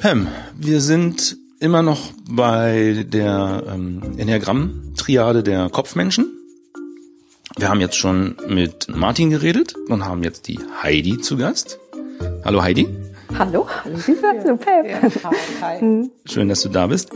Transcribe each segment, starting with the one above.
Pam, wir sind immer noch bei der ähm, Enneagramm-Triade der Kopfmenschen. Wir haben jetzt schon mit Martin geredet und haben jetzt die Heidi zu Gast. Hallo Heidi. Hallo, hallo Hallo Pam. Ja, hi. Schön, dass du da bist.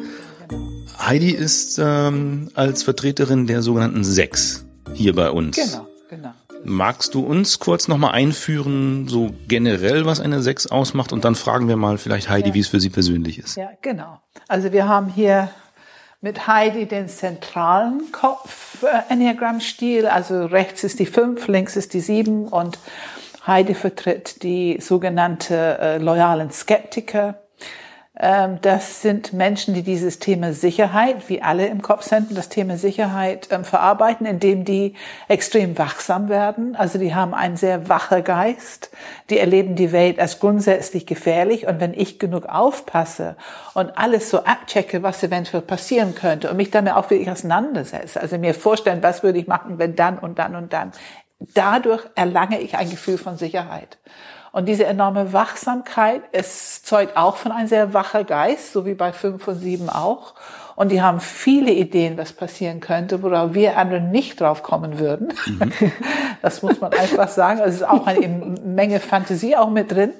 Heidi ist ähm, als Vertreterin der sogenannten Sechs hier bei uns. Genau, genau. Magst du uns kurz nochmal einführen, so generell, was eine Sechs ausmacht? Und dann fragen wir mal vielleicht Heidi, ja. wie es für sie persönlich ist. Ja, genau. Also wir haben hier mit Heidi den zentralen Kopf-Enneagramm-Stil. Also rechts ist die fünf, links ist die sieben und Heidi vertritt die sogenannte äh, loyalen Skeptiker. Ähm, das sind Menschen, die dieses Thema Sicherheit, wie alle im Kopfzentrum, das Thema Sicherheit ähm, verarbeiten, indem die extrem wachsam werden. Also die haben einen sehr wacher Geist. Die erleben die Welt als grundsätzlich gefährlich. Und wenn ich genug aufpasse und alles so abchecke, was eventuell passieren könnte und mich damit auch wirklich auseinandersetze, also mir vorstellen, was würde ich machen, wenn dann und dann und dann, dadurch erlange ich ein Gefühl von Sicherheit. Und diese enorme Wachsamkeit, es zeugt auch von einem sehr wacher Geist, so wie bei fünf und sieben auch. Und die haben viele Ideen, was passieren könnte, worauf wir anderen nicht drauf kommen würden. Mhm. Das muss man einfach sagen. Also es ist auch eine Menge Fantasie auch mit drin.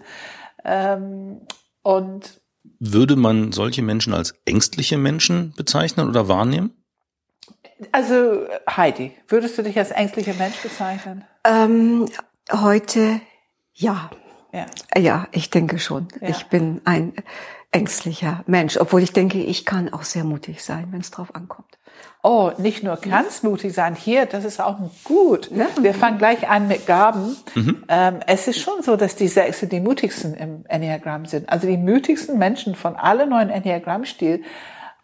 Ähm, und würde man solche Menschen als ängstliche Menschen bezeichnen oder wahrnehmen? Also Heidi, würdest du dich als ängstlicher Mensch bezeichnen? Ähm, heute ja. Ja, ja ich denke schon. Ja. Ich bin ein ängstlicher Mensch, obwohl ich denke, ich kann auch sehr mutig sein, wenn es drauf ankommt. Oh, nicht nur ganz mutig sein. Hier, das ist auch gut. Ja. Wir fangen gleich an mit Gaben. Mhm. Ähm, es ist schon so, dass die Sechse die mutigsten im Enneagramm sind. Also die mutigsten Menschen von allen neuen Enneagramm-Stil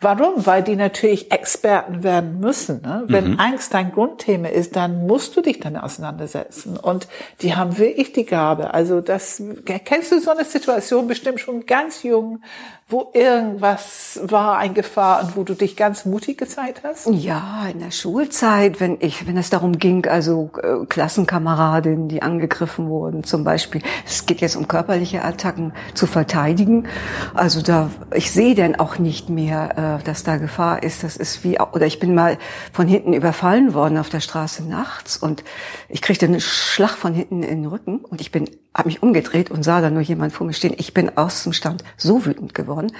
Warum? Weil die natürlich Experten werden müssen. Ne? Wenn mhm. Angst dein Grundthema ist, dann musst du dich damit auseinandersetzen. Und die haben wirklich die Gabe. Also das, kennst du so eine Situation bestimmt schon ganz jung, wo irgendwas war ein Gefahr und wo du dich ganz mutig gezeigt hast? Ja, in der Schulzeit, wenn ich, wenn es darum ging, also äh, Klassenkameradinnen, die angegriffen wurden, zum Beispiel, es geht jetzt um körperliche Attacken zu verteidigen. Also da, ich sehe denn auch nicht mehr, äh, dass da Gefahr ist. Das ist wie, oder ich bin mal von hinten überfallen worden auf der Straße nachts und ich kriegte einen Schlag von hinten in den Rücken und ich bin habe mich umgedreht und sah da nur jemand vor mir stehen. Ich bin aus dem Stand so wütend geworden.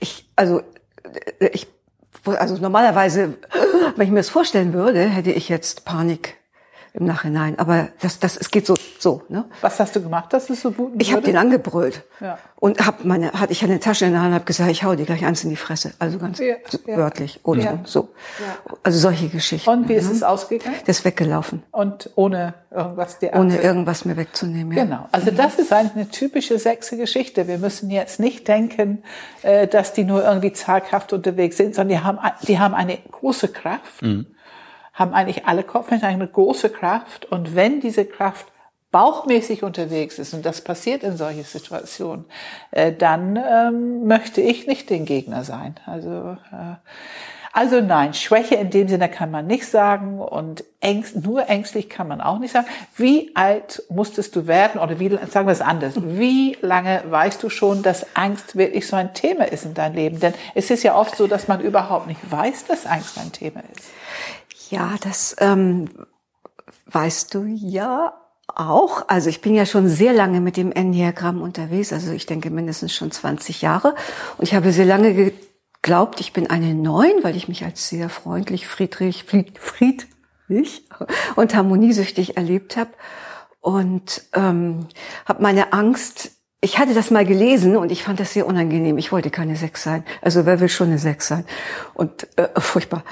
Ich, also, äh, ich, also normalerweise, wenn ich mir das vorstellen würde, hätte ich jetzt Panik im Nachhinein. Aber das, das, es geht so, so. Ne? Was hast du gemacht, dass du so wütend Ich habe den angebrüllt ja. und hab meine, hatte ich eine Tasche in der Hand, habe gesagt, ich hau dir gleich eins in die Fresse. Also ganz ja, ja. wörtlich und ja. so. Also solche Geschichten. Und wie ist ne? es ausgegangen? Das ist weggelaufen. Und ohne irgendwas dir Ohne irgendwas mir wegzunehmen. Ja. Genau. Also das ist eigentlich eine typische sechse Geschichte. Wir müssen jetzt nicht denken, äh, dass die nur irgendwie zaghaft unterwegs sind, sondern die haben, die haben eine große Kraft. Mhm haben eigentlich alle Kopfmenschen eine große Kraft. Und wenn diese Kraft bauchmäßig unterwegs ist, und das passiert in solchen Situationen, äh, dann ähm, möchte ich nicht den Gegner sein. Also, äh, also nein, Schwäche in dem Sinne kann man nicht sagen und ängst, nur ängstlich kann man auch nicht sagen. Wie alt musstest du werden oder wie, sagen wir es anders, wie lange weißt du schon, dass Angst wirklich so ein Thema ist in deinem Leben? Denn es ist ja oft so, dass man überhaupt nicht weiß, dass Angst ein Thema ist. Ja, das ähm, weißt du ja auch. Also ich bin ja schon sehr lange mit dem Enneagramm unterwegs. Also ich denke mindestens schon 20 Jahre. Und ich habe sehr lange geglaubt, ich bin eine Neun, weil ich mich als sehr freundlich, friedlich, friedlich und harmoniesüchtig erlebt habe. Und ähm, habe meine Angst ich hatte das mal gelesen und ich fand das sehr unangenehm. Ich wollte keine Sechs sein. Also wer will schon eine Sechs sein? Und äh, furchtbar.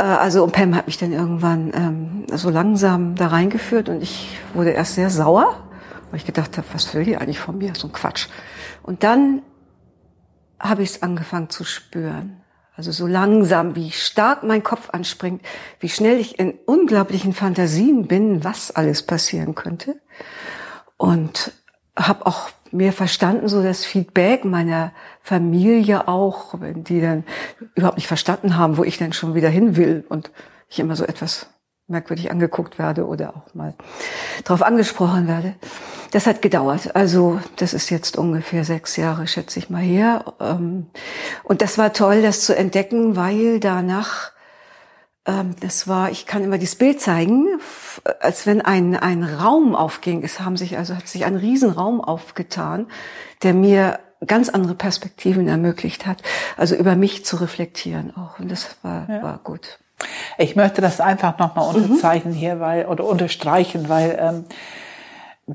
Äh, also und Pam hat mich dann irgendwann ähm, so langsam da reingeführt und ich wurde erst sehr sauer, weil ich gedacht habe, was will die eigentlich von mir? So ein Quatsch. Und dann habe ich es angefangen zu spüren. Also so langsam, wie stark mein Kopf anspringt, wie schnell ich in unglaublichen Fantasien bin, was alles passieren könnte. Und habe auch mehr verstanden, so das Feedback meiner Familie auch, wenn die dann überhaupt nicht verstanden haben, wo ich denn schon wieder hin will und ich immer so etwas merkwürdig angeguckt werde oder auch mal drauf angesprochen werde. Das hat gedauert. Also das ist jetzt ungefähr sechs Jahre, schätze ich mal her. Ähm, und das war toll, das zu entdecken, weil danach, das war, ich kann immer dieses Bild zeigen, als wenn ein, ein Raum aufging. Es haben sich, also hat sich ein Riesenraum aufgetan, der mir ganz andere Perspektiven ermöglicht hat, also über mich zu reflektieren auch. Und das war, ja. war gut. Ich möchte das einfach nochmal mhm. unterzeichnen mhm. hier, weil, oder unterstreichen, weil ähm,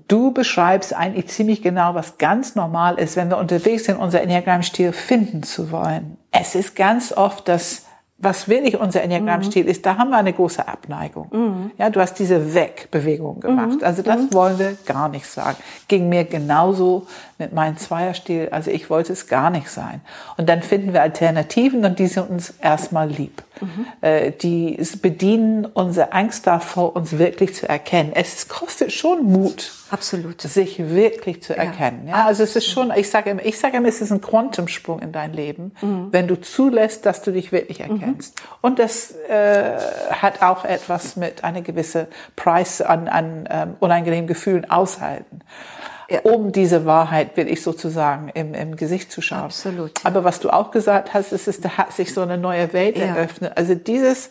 du beschreibst eigentlich ziemlich genau, was ganz normal ist, wenn wir unterwegs sind, unser Enneagramm-Stil finden zu wollen. Es ist ganz oft das was wirklich unser Enneagrammstil mhm. ist, da haben wir eine große Abneigung. Mhm. Ja, du hast diese Wegbewegung gemacht. Mhm. Also das mhm. wollen wir gar nicht sagen. Ging mir genauso mit meinem Zweierstil. Also ich wollte es gar nicht sein. Und dann finden wir Alternativen und die sind uns erstmal lieb. Mhm. Äh, die bedienen unsere Angst davor, uns wirklich zu erkennen. Es kostet schon Mut. Absolut. Sich wirklich zu erkennen. Ja, ja also es ist schon, ich sage immer, ich sage immer, es ist ein Quantumsprung in dein Leben, mhm. wenn du zulässt, dass du dich wirklich erkennst. Mhm. Und das äh, hat auch etwas mit einer gewissen Preis an, an ähm, unangenehmen Gefühlen aushalten ja. um diese Wahrheit will ich sozusagen im, im Gesicht zu schauen. Absolut. Aber was du auch gesagt hast, ist, es da hat sich so eine neue Welt ja. eröffnet. Also dieses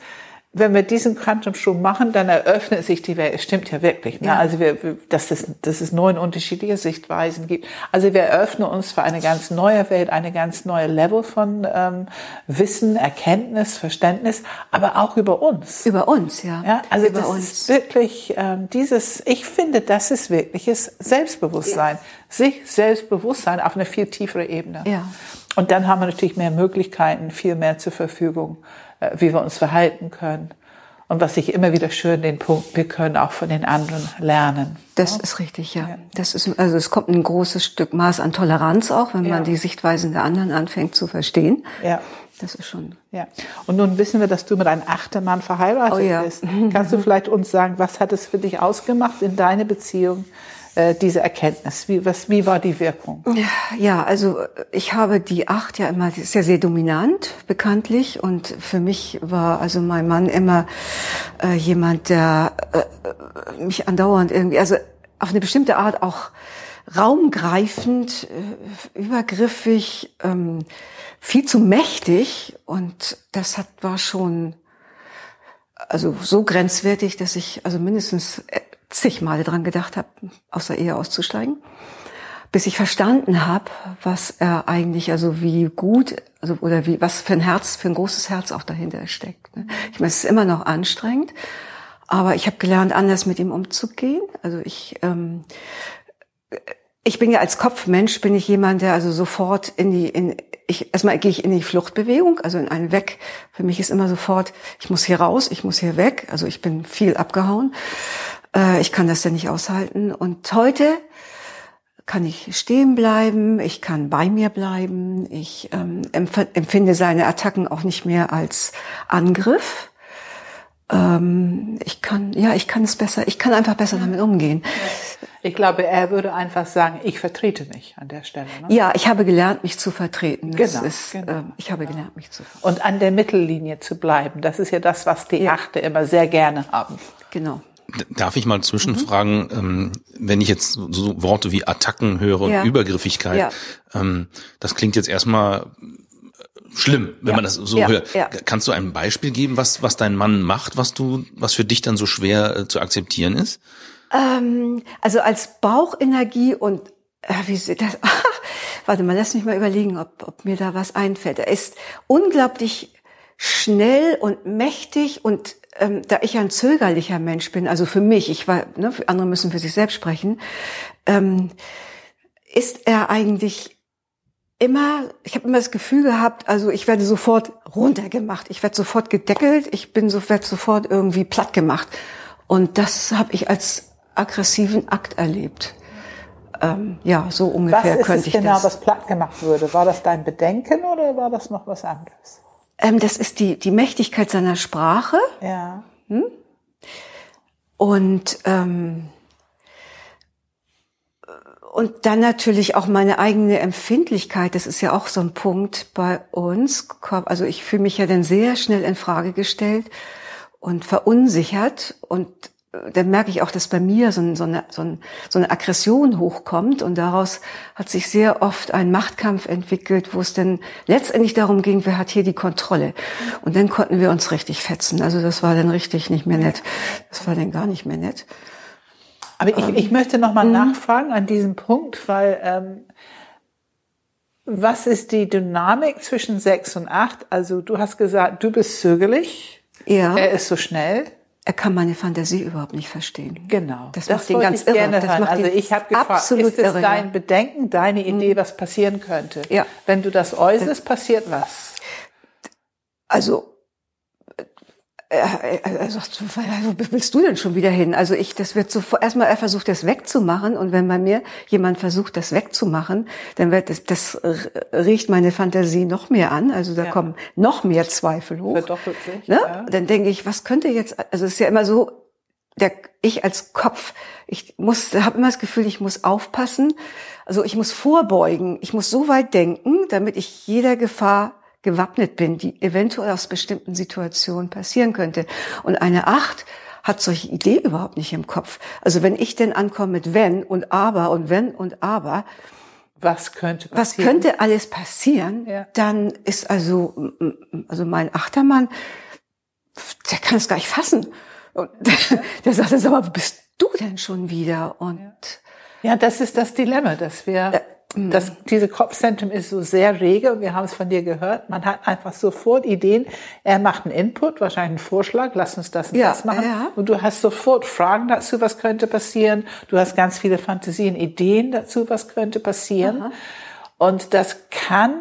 wenn wir diesen Quantumsprung machen, dann eröffnet sich die Welt. Es stimmt ja wirklich. Ne? Ja. Also wir, dass es, dass es neun unterschiedliche Sichtweisen gibt. Also wir eröffnen uns für eine ganz neue Welt, eine ganz neue Level von ähm, Wissen, Erkenntnis, Verständnis, aber auch über uns. Über uns, ja. ja also über das uns. ist wirklich ähm, dieses. Ich finde, das ist wirkliches Selbstbewusstsein, ja. sich Selbstbewusstsein auf eine viel tiefere Ebene. Ja. Und dann haben wir natürlich mehr Möglichkeiten, viel mehr zur Verfügung. Äh, wie wir uns verhalten können. Und was ich immer wieder schön den Punkt, wir können auch von den anderen lernen. Das ja? ist richtig, ja. Das ist, also es kommt ein großes Stück Maß an Toleranz auch, wenn ja. man die Sichtweisen der anderen anfängt zu verstehen. Ja. Das ist schon. Ja. Und nun wissen wir, dass du mit einem achten Mann verheiratet oh, ja. bist. Kannst du vielleicht uns sagen, was hat es für dich ausgemacht in deine Beziehung äh, diese Erkenntnis? Wie, was, wie war die Wirkung? Ja, also ich habe die acht ja immer, ja sehr dominant, bekanntlich. Und für mich war also mein Mann immer äh, jemand, der äh, mich andauernd irgendwie, also auf eine bestimmte Art auch raumgreifend, äh, übergriffig, ähm, viel zu mächtig. Und das hat, war schon also so grenzwertig, dass ich also mindestens äh, zig Male dran gedacht habe, aus der Ehe auszusteigen, bis ich verstanden habe, was er eigentlich, also wie gut, also oder wie was für ein Herz, für ein großes Herz auch dahinter steckt. Ne? Ich meine, es ist immer noch anstrengend, aber ich habe gelernt, anders mit ihm umzugehen. Also ich ähm, ich bin ja als Kopfmensch bin ich jemand, der also sofort in die in ich erstmal gehe ich in die Fluchtbewegung, also in einen Weg. Für mich ist immer sofort, ich muss hier raus, ich muss hier weg. Also ich bin viel abgehauen. Äh, ich kann das ja nicht aushalten. Und heute kann ich stehen bleiben, ich kann bei mir bleiben, ich ähm, empfinde seine Attacken auch nicht mehr als Angriff. Ähm, ich kann, ja, ich kann es besser, ich kann einfach besser damit umgehen. Ich glaube, er würde einfach sagen, ich vertrete mich an der Stelle. Ne? Ja, ich habe gelernt, mich zu vertreten. Genau, ist, genau. Ähm, ich habe gelernt, mich zu vertreten. Und an der Mittellinie zu bleiben, das ist ja das, was die ja. Achte immer sehr gerne haben. Genau. Darf ich mal zwischenfragen, mhm. ähm, wenn ich jetzt so Worte wie Attacken höre und ja. Übergriffigkeit, ja. ähm, das klingt jetzt erstmal schlimm, wenn ja. man das so ja. hört. Ja. Kannst du ein Beispiel geben, was, was dein Mann macht, was du, was für dich dann so schwer äh, zu akzeptieren ist? Ähm, also als Bauchenergie und äh, wie sieht das? Warte mal, lass mich mal überlegen, ob, ob mir da was einfällt. Er ist unglaublich schnell und mächtig und ähm, da ich ein zögerlicher Mensch bin, also für mich, ich war, ne, andere müssen für sich selbst sprechen, ähm, ist er eigentlich immer, ich habe immer das Gefühl gehabt, also ich werde sofort runtergemacht, ich werde sofort gedeckelt, ich bin so, werde sofort irgendwie platt gemacht. Und das habe ich als aggressiven Akt erlebt. Ähm, ja, so ungefähr was könnte ich genau, das. Was platt gemacht würde? War das dein Bedenken oder war das noch was anderes? Ähm, das ist die, die Mächtigkeit seiner Sprache. Ja. Hm? Und, ähm, und dann natürlich auch meine eigene Empfindlichkeit. Das ist ja auch so ein Punkt bei uns. Also ich fühle mich ja dann sehr schnell in Frage gestellt und verunsichert und dann merke ich auch, dass bei mir so, ein, so, eine, so, ein, so eine Aggression hochkommt und daraus hat sich sehr oft ein Machtkampf entwickelt, wo es dann letztendlich darum ging, wer hat hier die Kontrolle. Und dann konnten wir uns richtig fetzen. Also das war dann richtig nicht mehr nett. Das war dann gar nicht mehr nett. Aber ich, ich möchte noch mal mhm. nachfragen an diesem Punkt, weil ähm, was ist die Dynamik zwischen sechs und acht? Also du hast gesagt, du bist zögerlich. Ja. Er ist so schnell. Er kann meine Fantasie überhaupt nicht verstehen. Genau. Das, das macht ihn ganz irre. Gerne das macht also ich habe gefragt, absolut ist es irre, dein Bedenken, deine Idee, mhm. was passieren könnte? Ja. Wenn du das äußerst, passiert was? Also er, er sagt, wo willst du denn schon wieder hin? Also ich, das wird so, erstmal er versucht das wegzumachen und wenn bei mir jemand versucht das wegzumachen, dann wird das, das riecht meine Fantasie noch mehr an. Also da ja. kommen noch mehr Zweifel hoch. Verdoppelt sich. Ne? Ja. Dann denke ich, was könnte jetzt, also es ist ja immer so, der, ich als Kopf, ich muss, habe immer das Gefühl, ich muss aufpassen. Also ich muss vorbeugen. Ich muss so weit denken, damit ich jeder Gefahr gewappnet bin, die eventuell aus bestimmten Situationen passieren könnte. Und eine Acht hat solche Idee überhaupt nicht im Kopf. Also wenn ich denn ankomme mit wenn und aber und wenn und aber, was könnte passieren? Was könnte alles passieren? Ja. Dann ist also, also mein Achtermann, der kann es gar nicht fassen. Und der sagt dann, sag mal, wo bist du denn schon wieder? Und ja, das ist das Dilemma, dass wir das, diese Kopfzentrum ist so sehr rege und wir haben es von dir gehört. Man hat einfach sofort Ideen. Er macht einen Input, wahrscheinlich einen Vorschlag, lass uns das und ja, das machen. Ja. Und du hast sofort Fragen dazu, was könnte passieren. Du hast ganz viele Fantasien, Ideen dazu, was könnte passieren. Aha. Und das kann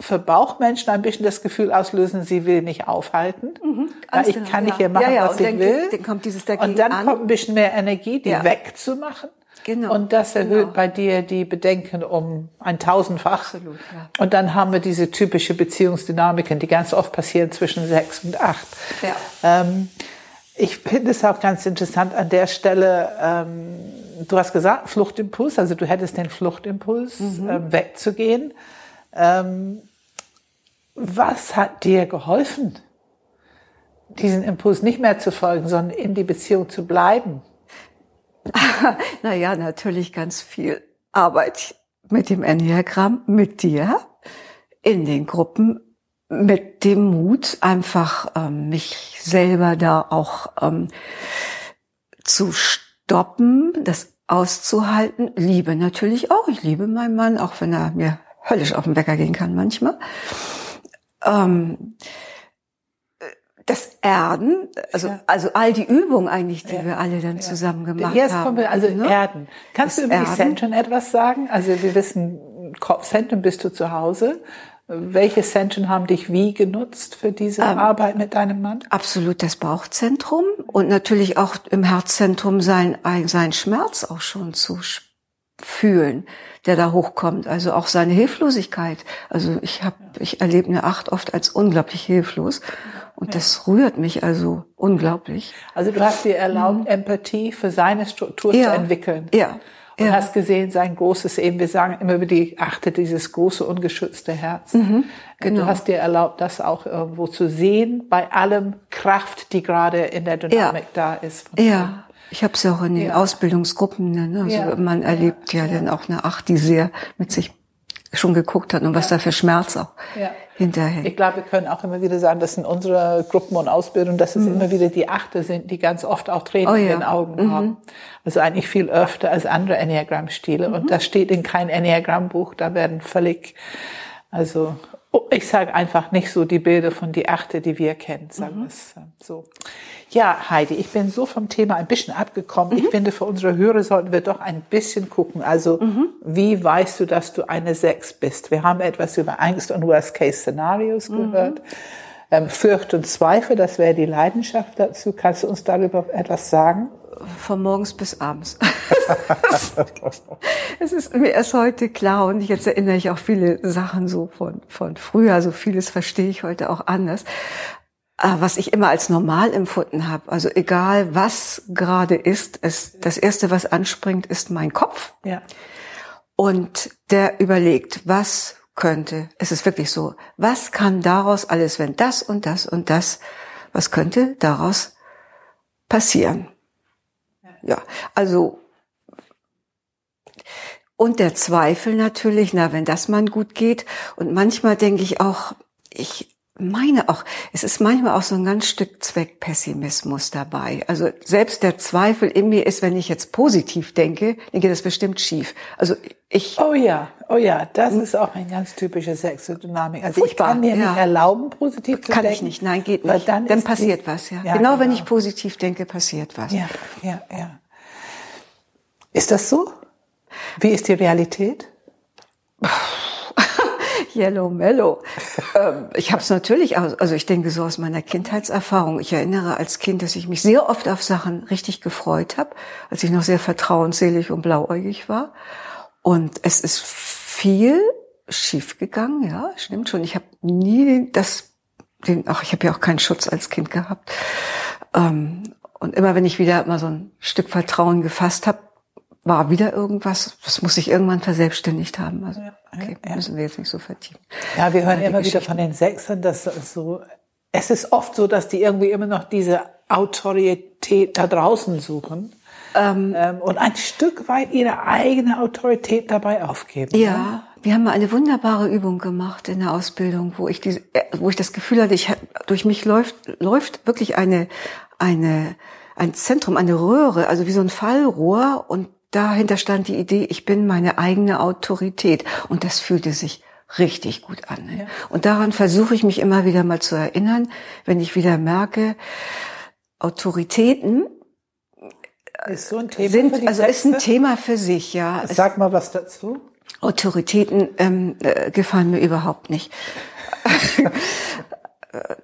für Bauchmenschen ein bisschen das Gefühl auslösen, sie will mich aufhalten. Mhm, ich genau, kann nicht hier machen, ja, was ich will. Dann kommt dieses dagegen und dann an. kommt ein bisschen mehr Energie, die wegzumachen. Genau. Und das erhöht genau. bei dir die Bedenken um ein tausendfach. Absolut, ja. Und dann haben wir diese typische Beziehungsdynamiken, die ganz oft passieren zwischen sechs und acht. Ja. Ähm, ich finde es auch ganz interessant an der Stelle, ähm, du hast gesagt, Fluchtimpuls, also du hättest den Fluchtimpuls, mhm. ähm, wegzugehen. Ähm, was hat dir geholfen, diesen Impuls nicht mehr zu folgen, sondern in die Beziehung zu bleiben? naja, natürlich ganz viel Arbeit mit dem Enneagramm, mit dir, in den Gruppen, mit dem Mut, einfach ähm, mich selber da auch ähm, zu stoppen, das auszuhalten. Liebe natürlich auch. Ich liebe meinen Mann, auch wenn er mir höllisch auf den Wecker gehen kann manchmal. Ähm, das Erden, also, ja. also all die Übungen eigentlich, die ja. wir alle dann ja. zusammen gemacht Jetzt haben. Kommen wir, also ne? Erden. Kannst das du über Erden? die Zentren etwas sagen? Also wir wissen, Kopfzentren bist du zu Hause. Welche Zentren haben dich wie genutzt für diese ähm, Arbeit mit deinem Mann? Absolut das Bauchzentrum und natürlich auch im Herzzentrum sein, sein Schmerz auch schon zu fühlen, der da hochkommt. Also auch seine Hilflosigkeit. Also ich habe, ich erlebe eine Acht oft als unglaublich hilflos. Und das rührt mich also unglaublich. Also du hast dir erlaubt, mhm. Empathie für seine Struktur ja. zu entwickeln. Ja. Und ja. hast gesehen, sein großes, eben, wir sagen immer über die Achte, dieses große, ungeschützte Herz. Mhm, genau. Du hast dir erlaubt, das auch irgendwo zu sehen, bei allem Kraft, die gerade in der Dynamik ja. da ist. Ja. Ich habe es ja auch in den ja. Ausbildungsgruppen, ne? also ja. man erlebt ja, ja, dann auch eine Acht, die sehr mit sich schon geguckt hat und was da für Schmerz auch ja. Hinterher. Ich glaube, wir können auch immer wieder sagen, dass in unserer Gruppen und Ausbildung, dass es mhm. immer wieder die Achte sind, die ganz oft auch Tränen oh, ja. in den Augen mhm. haben. Also eigentlich viel öfter als andere Enneagramm-Stile. Mhm. Und das steht in kein Enneagramm-Buch. Da werden völlig, also ich sage einfach nicht so die Bilder von die Achte, die wir kennen, sagen mhm. es so. Ja, Heidi, ich bin so vom Thema ein bisschen abgekommen. Mhm. Ich finde, für unsere Hörer sollten wir doch ein bisschen gucken. Also, mhm. wie weißt du, dass du eine Sechs bist? Wir haben etwas über Angst und Worst-Case-Szenarios mhm. gehört. Ähm, Fürcht und Zweifel, das wäre die Leidenschaft dazu. Kannst du uns darüber etwas sagen? Von morgens bis abends. es ist mir erst heute klar und jetzt erinnere ich auch viele Sachen so von, von früher. So vieles verstehe ich heute auch anders. Ah, was ich immer als normal empfunden habe. Also egal was gerade ist, es, das erste, was anspringt, ist mein Kopf. Ja. Und der überlegt, was könnte, es ist wirklich so, was kann daraus alles, wenn das und das und das, was könnte daraus passieren? Ja. Also und der Zweifel natürlich, na, wenn das mal gut geht. Und manchmal denke ich auch, ich meine auch, es ist manchmal auch so ein ganz Stück Zweckpessimismus dabei. Also selbst der Zweifel in mir ist, wenn ich jetzt positiv denke, dann geht das bestimmt schief. Also ich. Oh ja, oh ja, das ist auch ein ganz typischer Sexodynamik. Also ich kann mir ja. nicht erlauben, positiv zu kann denken. Kann ich nicht, nein, geht nicht. Dann, dann passiert die, was, ja. ja genau, genau, wenn ich positiv denke, passiert was. Ja, ja, ja. Ist das so? Wie ist die Realität? Yellow Mellow. ähm, ich habe es natürlich, also ich denke so aus meiner Kindheitserfahrung. Ich erinnere als Kind, dass ich mich sehr oft auf Sachen richtig gefreut habe, als ich noch sehr vertrauensselig und blauäugig war. Und es ist viel schiefgegangen, ja, stimmt schon. Ich habe nie das, den, ach, ich habe ja auch keinen Schutz als Kind gehabt. Ähm, und immer wenn ich wieder mal so ein Stück Vertrauen gefasst habe, war wieder irgendwas, das muss sich irgendwann verselbstständigt haben. Also, okay, ja. müssen wir jetzt nicht so vertiefen. Ja, wir hören immer wieder von den Sechsern, dass so, es ist oft so, dass die irgendwie immer noch diese Autorität da draußen suchen. Ähm, ähm, und ein Stück weit ihre eigene Autorität dabei aufgeben. Ja, ne? wir haben mal eine wunderbare Übung gemacht in der Ausbildung, wo ich diese, äh, wo ich das Gefühl hatte, ich, durch mich läuft, läuft wirklich eine, eine, ein Zentrum, eine Röhre, also wie so ein Fallrohr und dahinter stand die Idee, ich bin meine eigene Autorität. Und das fühlte sich richtig gut an. Ne? Ja. Und daran versuche ich mich immer wieder mal zu erinnern, wenn ich wieder merke, Autoritäten ist so sind, also ist ein Thema für sich, ja. Sag mal was dazu. Autoritäten ähm, äh, gefallen mir überhaupt nicht.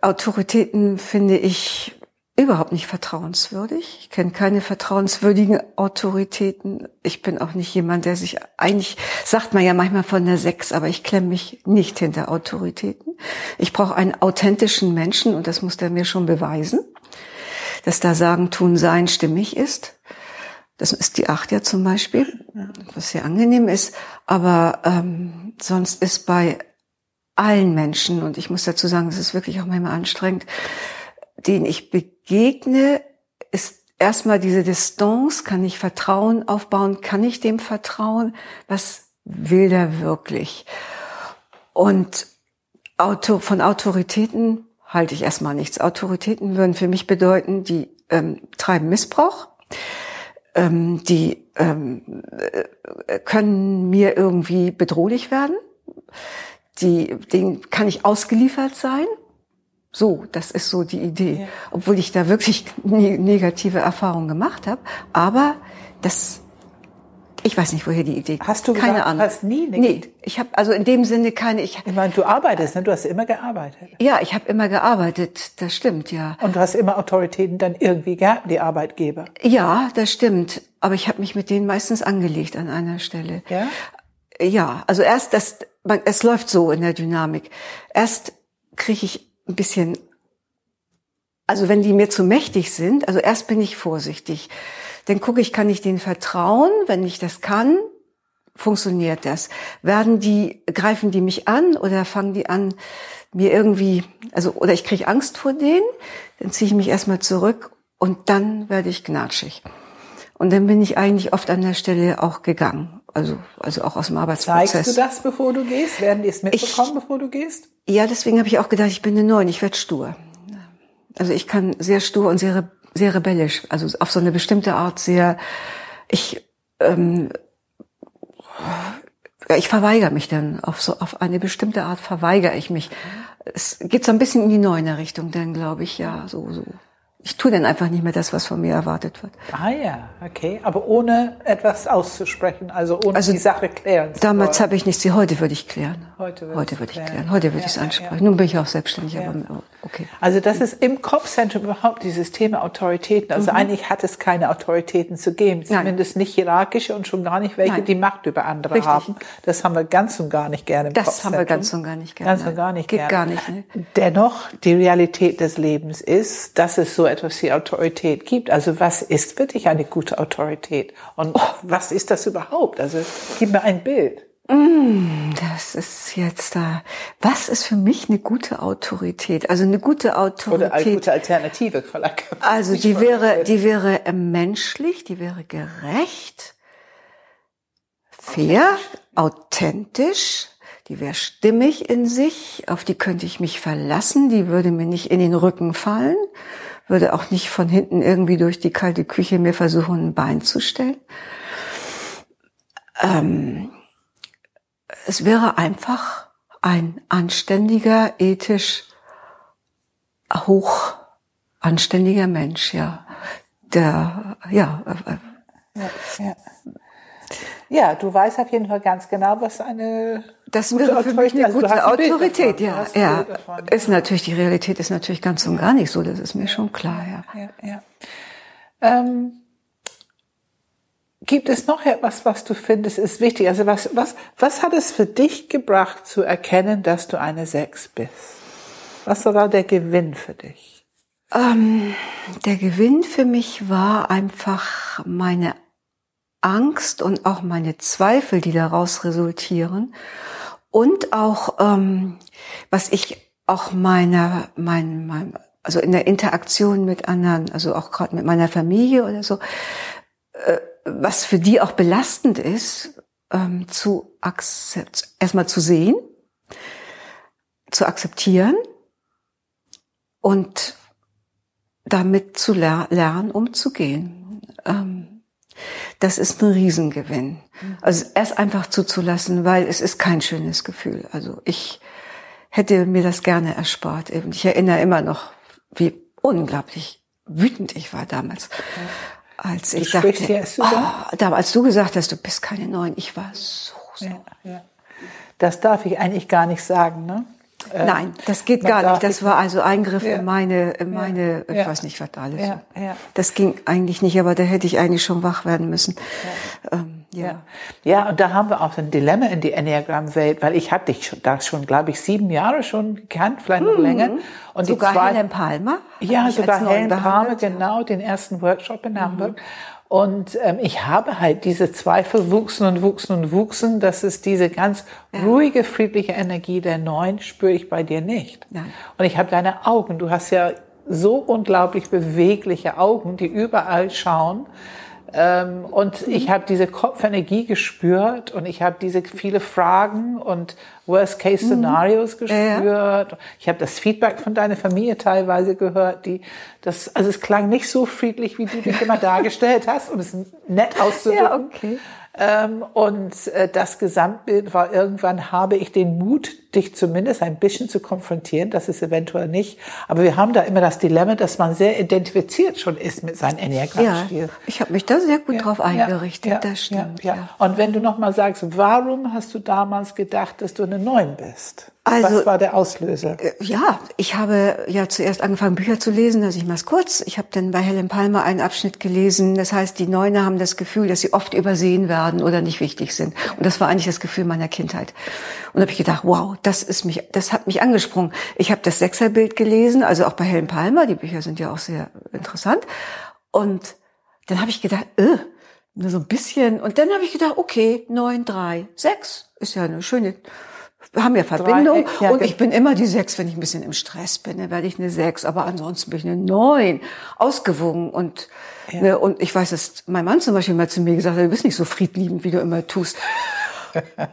Autoritäten finde ich überhaupt nicht vertrauenswürdig. Ich kenne keine vertrauenswürdigen Autoritäten. Ich bin auch nicht jemand, der sich eigentlich, sagt man ja manchmal von der Sechs, aber ich klemme mich nicht hinter Autoritäten. Ich brauche einen authentischen Menschen und das muss der mir schon beweisen, dass da Sagen, Tun, Sein stimmig ist. Das ist die Acht ja zum Beispiel, was sehr angenehm ist. Aber ähm, sonst ist bei allen Menschen, und ich muss dazu sagen, es ist wirklich auch manchmal anstrengend, den ich begegne, ist erstmal diese Distanz, kann ich Vertrauen aufbauen, kann ich dem vertrauen, was will der wirklich? Und von Autoritäten halte ich erstmal nichts. Autoritäten würden für mich bedeuten, die ähm, treiben Missbrauch, ähm, die ähm, äh, können mir irgendwie bedrohlich werden, die, denen kann ich ausgeliefert sein so, das ist so die Idee. Ja. Obwohl ich da wirklich ne negative Erfahrungen gemacht habe. Aber das, ich weiß nicht, woher die Idee kommt. Hast du keine gesagt, Ahnung. hast nie Nee, ich habe also in dem Sinne keine. Ich, ich meine, du arbeitest, ne? Du hast immer gearbeitet. Ja, ich habe immer gearbeitet. Das stimmt, ja. Und du hast immer Autoritäten dann irgendwie gehabt, die Arbeitgeber. Ja, das stimmt. Aber ich habe mich mit denen meistens angelegt an einer Stelle. Ja. Ja, also erst das, man, es läuft so in der Dynamik. Erst kriege ich ein bisschen, also wenn die mir zu mächtig sind, also erst bin ich vorsichtig. Dann gucke ich, kann ich denen vertrauen? Wenn ich das kann, funktioniert das? Werden die, greifen die mich an oder fangen die an, mir irgendwie, also, oder ich kriege Angst vor denen, dann ziehe ich mich erstmal zurück und dann werde ich gnatschig. Und dann bin ich eigentlich oft an der Stelle auch gegangen. Also, also auch aus dem Arbeitsprozess. Zeigst du das, bevor du gehst? Werden die es mitbekommen, ich, bevor du gehst? Ja, deswegen habe ich auch gedacht, ich bin eine Neun, ich werde stur. Also ich kann sehr stur und sehr, sehr rebellisch, also auf so eine bestimmte Art sehr, ich, ähm, ich verweigere mich dann auf so auf eine bestimmte Art verweigere ich mich. Es geht so ein bisschen in die neune Richtung, dann glaube ich ja so so ich tue dann einfach nicht mehr das, was von mir erwartet wird. Ah ja, okay. Aber ohne etwas auszusprechen, also ohne also die Sache klären zu Damals habe ich nichts, sie heute würde ich klären. Heute, heute würde ich klären. Heute würde ja, ich es ansprechen. Ja. Nun bin ich auch selbstständig, ja. aber okay. Also das ist im Kopfzentrum überhaupt dieses Thema Autoritäten. Also mhm. eigentlich hat es keine Autoritäten zu geben. Zumindest Nein. nicht hierarchische und schon gar nicht welche, Nein. die Macht über andere Richtig. haben. Das haben wir ganz und gar nicht gerne im Das Kopfzentrum. haben wir ganz und gar nicht gerne. Ganz und gar nicht Geht gerne. gar nicht. Ne? Dennoch, die Realität des Lebens ist, dass es so etwas wie Autorität gibt. Also was ist wirklich eine gute Autorität? Und oh. was ist das überhaupt? Also gib mir ein Bild. Das ist jetzt da. Was ist für mich eine gute Autorität? Also eine gute Oder eine Autorität. gute Alternative vielleicht. Also die wäre, die wäre äh, menschlich, die wäre gerecht, fair, authentisch, die wäre stimmig in sich, auf die könnte ich mich verlassen, die würde mir nicht in den Rücken fallen, würde auch nicht von hinten irgendwie durch die kalte Küche mir versuchen, ein Bein zu stellen. Ähm, es wäre einfach ein anständiger, ethisch hoch anständiger Mensch, ja. Der, ja, äh, Ja. ja, du weißt auf jeden Fall ganz genau, was eine das gute wäre für mich eine Also gute Bild Autorität, davon. Ja. Ja, davon. ist natürlich, die Realität ist natürlich ganz und gar nicht so, das ist mir schon klar, ja. ja, ja. Ähm, gibt es noch etwas, was du findest, ist wichtig? Also was, was, was hat es für dich gebracht, zu erkennen, dass du eine Sechs bist? Was war der Gewinn für dich? Ähm, der Gewinn für mich war einfach meine Angst und auch meine Zweifel, die daraus resultieren. Und auch, ähm, was ich auch meiner, mein, mein, also in der Interaktion mit anderen, also auch gerade mit meiner Familie oder so, äh, was für die auch belastend ist, ähm, zu erstmal zu sehen, zu akzeptieren und damit zu ler lernen, umzugehen. Ähm, das ist ein Riesengewinn. Also erst einfach zuzulassen, weil es ist kein schönes Gefühl. Also ich hätte mir das gerne erspart. Ich erinnere immer noch, wie unglaublich wütend ich war damals. Als ich dachte, über? oh, damals du gesagt hast, du bist keine Neun, ich war so, so. Ja, ja. Das darf ich eigentlich gar nicht sagen, ne? Äh, Nein, das geht man gar nicht. Das war also Eingriff Ja. in meine, in meine, ich Ja. weiß nicht, was da alles. Ja. Das ging eigentlich nicht, aber da hätte ich eigentlich schon wach werden müssen. Ähm, ja. Ja. ja, und da haben wir auch ein Dilemma in die Enneagram-Welt, weil ich habe dich schon, da schon, glaube ich, sieben Jahre schon gekannt, vielleicht noch länger. Und Sogar die zwei, Helen Palmer. Ja, sogar Helen Palmer, ja. Mhm. genau, den ersten Workshop in Hamburg. Und ähm, ich habe halt diese Zweifel wuchsen und wuchsen und wuchsen. Das ist diese ganz ruhige, friedliche Energie der Neun, spüre ich bei dir nicht. Nein. Und ich habe deine Augen. Du hast ja so unglaublich bewegliche Augen, die überall schauen. Ähm, und ich habe diese Kopfenergie gespürt und ich habe diese viele Fragen und Worst-Case-Szenarios gespürt. Ich habe das Feedback von deiner Familie teilweise gehört, die das, also es klang nicht so friedlich, wie du dich immer dargestellt hast, um es nett auszudrücken. Ja, okay. Ähm, und äh, das Gesamtbild war irgendwann habe ich den Mut, dich zumindest ein bisschen zu konfrontieren. Das ist eventuell nicht. Aber wir haben da immer das Dilemma, dass man sehr identifiziert schon ist mit seinem Ja, Enneagramm-Stil. ich habe mich da sehr gut Ja, drauf ja, eingerichtet, ja, das stimmt. Ja, ja. Und wenn du noch mal sagst, warum hast du damals gedacht, dass du eine Neun bist? Also- Was war der Auslöser? Äh, Ja, ich habe ja zuerst angefangen, Bücher zu lesen, also ich mach's kurz. Ich habe dann bei Helen Palmer einen Abschnitt gelesen. Das heißt, die Neune haben das Gefühl, dass sie oft übersehen werden oder nicht wichtig sind. Und das war eigentlich das Gefühl meiner Kindheit. Und da habe ich gedacht, wow, das ist mich, das hat mich angesprungen. Ich habe das Sechserbild gelesen, also auch bei Helen Palmer. Die Bücher sind ja auch sehr interessant. Und dann habe ich gedacht, äh, nur so ein bisschen. Und dann habe ich gedacht, okay, neun, drei, sechs ist ja eine schöne. Wir haben ja Verbindung Dreieck, ja, und ich bin immer die sechs, wenn ich ein bisschen im Stress bin, dann werde ich eine sechs, aber ansonsten bin ich eine neun, ausgewogen und ne, und ich weiß, dass mein Mann zum Beispiel mal zu mir gesagt hat, du bist nicht so friedliebend, wie du immer tust.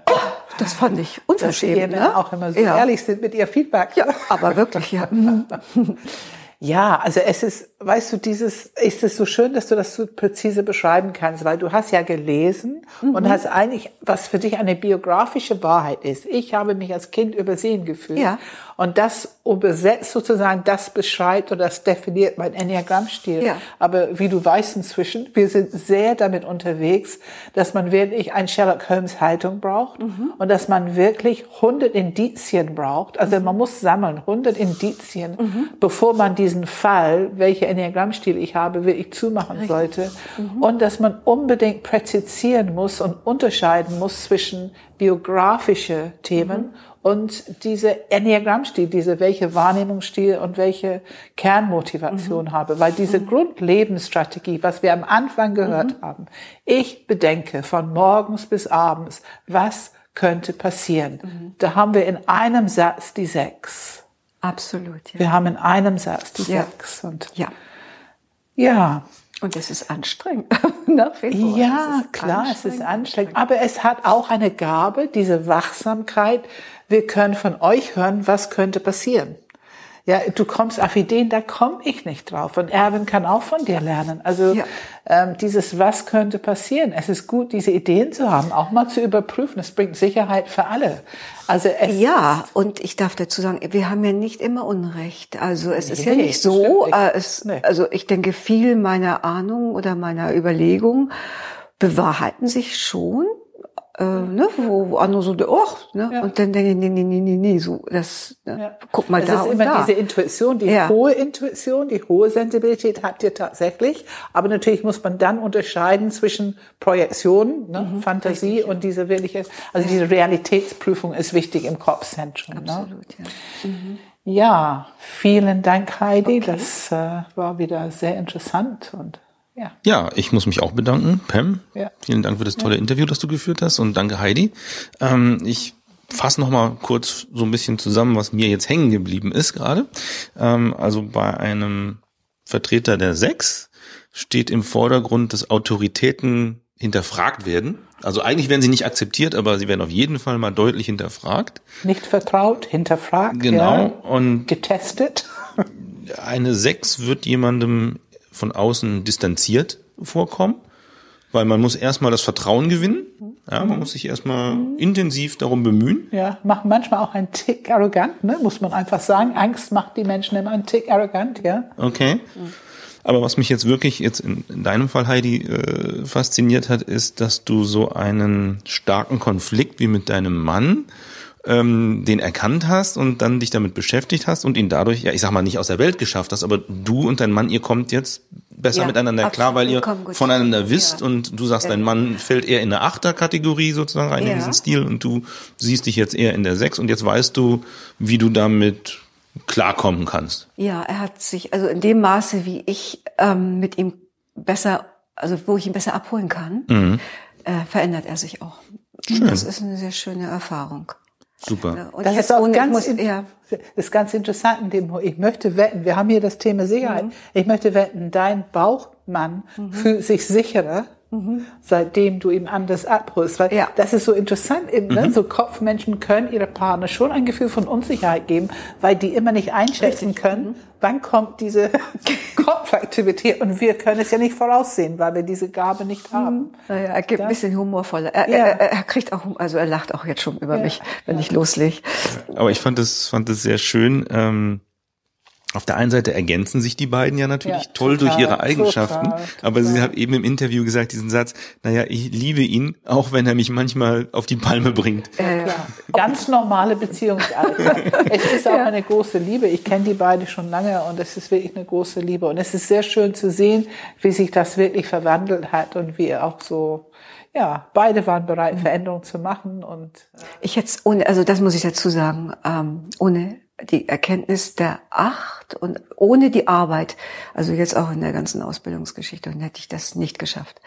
Oh, das fand ich Dass unverschämt. ihr Männer ne? auch immer so ja. ehrlich sind mit ihr Feedback. Ja, aber wirklich, ja. Mhm. Ja, also es ist, weißt du, dieses, ist es so schön, dass du das so präzise beschreiben kannst, weil du hast ja gelesen und hast eigentlich, was für dich eine biografische Wahrheit ist. Ich habe mich als Kind übersehen gefühlt. Ja. Und das übersetzt sozusagen, das beschreibt oder das definiert mein Enneagrammstil. Ja. Aber wie du weißt inzwischen, wir sind sehr damit unterwegs, dass man wirklich ein Sherlock Holmes Haltung braucht und dass man wirklich 100 Indizien braucht. Also man muss sammeln, 100 Indizien, bevor man diesen Fall, welche Enneagrammstil ich habe, wirklich zumachen sollte. Und dass man unbedingt präzisieren muss und unterscheiden muss zwischen biografische Themen und diese Enneagrammstil, diese welche Wahrnehmungsstil und welche Kernmotivation habe, weil diese Grundlebensstrategie, was wir am Anfang gehört haben, ich bedenke von morgens bis abends, was könnte passieren? Da haben wir in einem Satz die sechs. Absolut, ja. Wir haben in einem Satz die Ja. sechs. Und Ja. ja, Und es ist anstrengend. Vor. Ja, Es klar, es ist anstrengend. Aber es hat auch eine Gabe, diese Wachsamkeit. Wir können von euch hören, was könnte passieren. Ja, du kommst auf Ideen, da komme ich nicht drauf. Und Erwin kann auch von dir lernen. Also Ja. ähm, dieses, was könnte passieren? Es ist gut, diese Ideen zu haben, auch mal zu überprüfen. Es bringt Sicherheit für alle. Also es Ja, und ich darf dazu sagen, wir haben ja nicht immer Unrecht. Also es ist ja Nee, nicht so. nicht. Äh, es, Nee. Also ich denke, viel meiner Ahnung oder meiner Überlegung bewahrheiten sich schon. Äh, ne, wo, wo andere so, oh, ne, Ja. und dann denke ich, nee, nee, nee, nee, nee, so, das, ne, Ja. guck mal es da ist und immer diese Intuition, die Ja. hohe Intuition, die hohe Sensibilität habt ihr tatsächlich. Aber natürlich muss man dann unterscheiden zwischen Projektion, ne, Mhm, Fantasie und diese wirkliche, also diese Realitätsprüfung ist wichtig im Kopfzentrum. Ne? Absolut, ja. Ja, vielen Dank, Heidi. Das äh, war wieder sehr interessant und ja. Ja, ich muss mich auch bedanken, Pam. Ja. Vielen Dank für das tolle Interview, das du geführt hast und danke Heidi. Ähm, ich fasse noch mal kurz so ein bisschen zusammen, was mir jetzt hängen geblieben ist gerade. Ähm, also bei einem Vertreter der Sechs steht im Vordergrund, dass Autoritäten hinterfragt werden. Also eigentlich werden sie nicht akzeptiert, aber sie werden auf jeden Fall mal deutlich hinterfragt. Nicht vertraut, hinterfragt, Genau. ja, Und getestet. eine Sechs wird jemandem von außen distanziert vorkommen, weil man muss erstmal das Vertrauen gewinnen. Ja, man muss sich erstmal intensiv darum bemühen. Ja, macht manchmal auch einen Tick arrogant, ne? muss man einfach sagen. Angst macht die Menschen immer einen Tick arrogant, ja. Okay. Aber was mich jetzt wirklich jetzt in, in deinem Fall, Heidi, äh, fasziniert hat, ist, dass du so einen starken Konflikt wie mit deinem Mann ähm, den erkannt hast und dann dich damit beschäftigt hast und ihn dadurch, ja, ich sag mal, nicht aus der Welt geschafft hast, aber du und dein Mann, ihr kommt jetzt besser Ja, miteinander klar, weil absolut, ihr voneinander wisst ja. und du sagst, dein Mann fällt eher in eine Achterkategorie sozusagen rein in Ja. diesen Stil und du siehst dich jetzt eher in der Sechs und jetzt weißt du, wie du damit klarkommen kannst. Ja, er hat sich, also in dem Maße, wie ich ähm, mit ihm besser, also wo ich ihn besser abholen kann, Mhm. äh, verändert er sich auch. Und Das ist eine sehr schöne Erfahrung. Super. Und Das ist auch ganz, muss, in, ja, das ist ganz interessant. In dem, ich möchte wetten, wir haben hier das Thema Sicherheit. Mhm. Ich möchte wetten, dein Bauchmann fühlt sich sicherer, seitdem du ihm anders abholst. Weil Mhm. Ja. das ist so interessant. Eben, ne? So Kopfmenschen können ihre Partner schon ein Gefühl von Unsicherheit geben, weil die immer nicht einschätzen Mhm. können, wann kommt diese Kopfaktivität. Und wir können es ja nicht voraussehen, weil wir diese Gabe nicht haben. naja, er gibt ein bisschen humorvoller. Er, Ja. er, er, kriegt auch, also er lacht auch jetzt schon über mich, wenn ich loslege. Aber ich fand es fand es sehr schön. Ähm, auf der einen Seite ergänzen sich die beiden ja natürlich Ja, toll durch total, ihre Eigenschaften, total, aber sie total. hat eben im Interview gesagt diesen Satz: Naja, ich liebe ihn, auch wenn er mich manchmal auf die Palme bringt. Äh, Ja, ganz normale Beziehungsalter. es ist auch eine große Liebe. Ich kenne die beiden schon lange und es ist wirklich eine große Liebe. Und es ist sehr schön zu sehen, wie sich das wirklich verwandelt hat und wie auch so, ja, beide waren bereit, Veränderungen zu machen und äh, Ich hätte ohne, also das muss ich dazu sagen, ähm, ohne die Erkenntnis der Acht und ohne die Arbeit, also jetzt auch in der ganzen Ausbildungsgeschichte, dann hätte ich das nicht geschafft.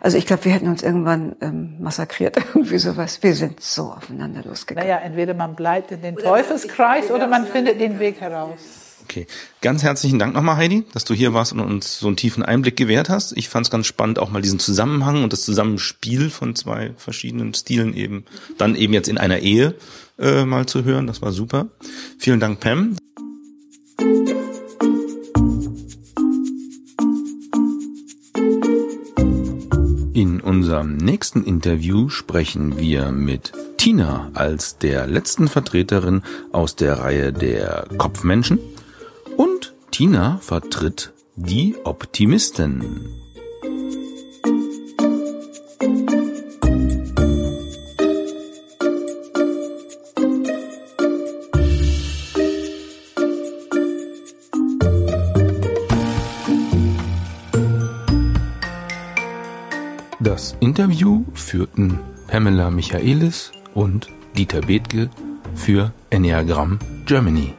Also ich glaube, wir hätten uns irgendwann ähm, massakriert, irgendwie sowas. Wir sind so aufeinander losgegangen. naja, entweder man bleibt in den Teufelskreis oder man findet den Weg heraus. Okay, ganz herzlichen Dank nochmal, Heidi, dass du hier warst und uns so einen tiefen Einblick gewährt hast. Ich fand es ganz spannend, auch mal diesen Zusammenhang und das Zusammenspiel von zwei verschiedenen Stilen eben, dann eben jetzt in einer Ehe äh, mal zu hören. Das war super. Vielen Dank, Pam. In unserem nächsten Interview sprechen wir mit Tina als der letzten Vertreterin aus der Reihe der Kopfmenschen Tina vertritt die Optimisten. Das Interview führten Pamela Michaelis und Dieter Bethke für Enneagramm Germany.